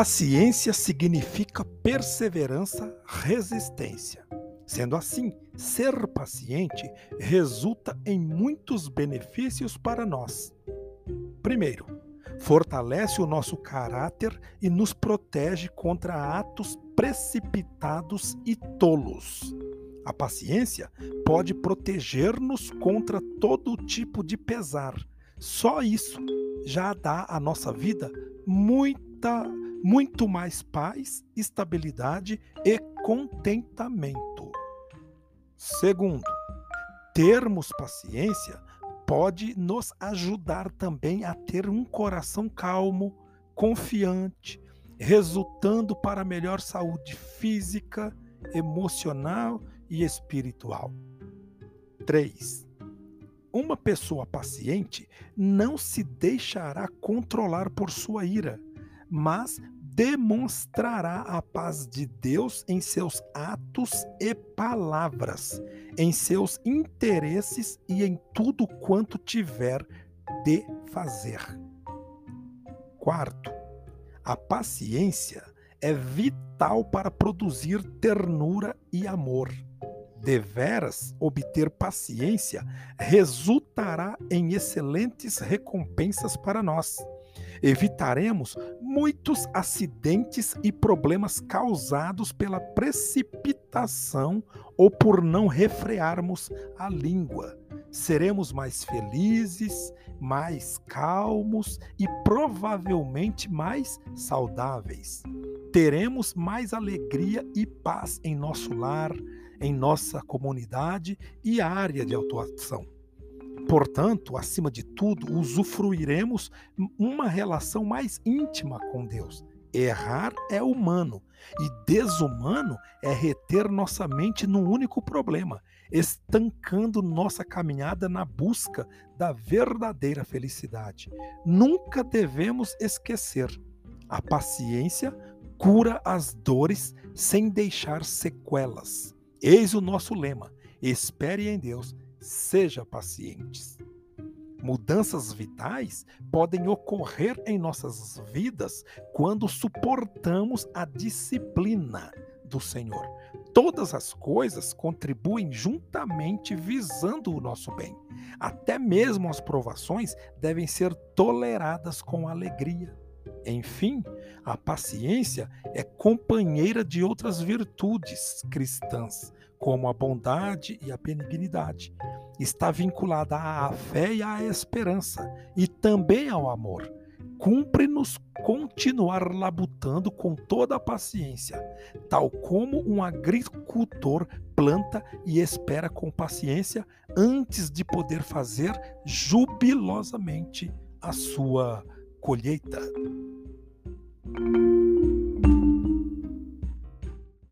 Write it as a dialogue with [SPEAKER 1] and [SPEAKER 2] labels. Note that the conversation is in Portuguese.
[SPEAKER 1] Paciência significa perseverança, resistência. Sendo assim, ser paciente resulta em muitos benefícios para nós. Primeiro, fortalece o nosso caráter e nos protege contra atos precipitados e tolos. A paciência pode proteger-nos contra todo tipo de pesar. Só isso já dá à nossa vida muita, muito mais paz, estabilidade e contentamento. Segundo, termos paciência pode nos ajudar também a ter um coração calmo, confiante, resultando para melhor saúde física, emocional e espiritual. 3. Uma pessoa paciente não se deixará controlar por sua ira, mas demonstrará a paz de Deus em seus atos e palavras, em seus interesses e em tudo quanto tiver de fazer. Quarto, a paciência é vital para produzir ternura e amor. Deveras obter paciência resultará em excelentes recompensas para nós evitaremos muitos acidentes e problemas causados pela precipitação ou por não refrearmos a língua. Seremos mais felizes, mais calmos e provavelmente mais saudáveis. Teremos mais alegria e paz em nosso lar, em nossa comunidade e área de atuação. Portanto, acima de tudo, usufruiremos uma relação mais íntima com Deus. Errar é humano e desumano é reter nossa mente num único problema, estancando nossa caminhada na busca da verdadeira felicidade. Nunca devemos esquecer: a paciência cura as dores sem deixar sequelas. Eis o nosso lema: espere em Deus Seja pacientes. Mudanças vitais podem ocorrer em nossas vidas quando suportamos a disciplina do Senhor. Todas as coisas contribuem juntamente visando o nosso bem. Até mesmo as provações devem ser toleradas com alegria. Enfim, a paciência é companheira de outras virtudes cristãs, como a bondade e a benignidade. Está vinculada à fé e à esperança, e também ao amor. Cumpre-nos continuar labutando com toda a paciência, tal como um agricultor planta e espera com paciência antes de poder fazer jubilosamente a sua colheita.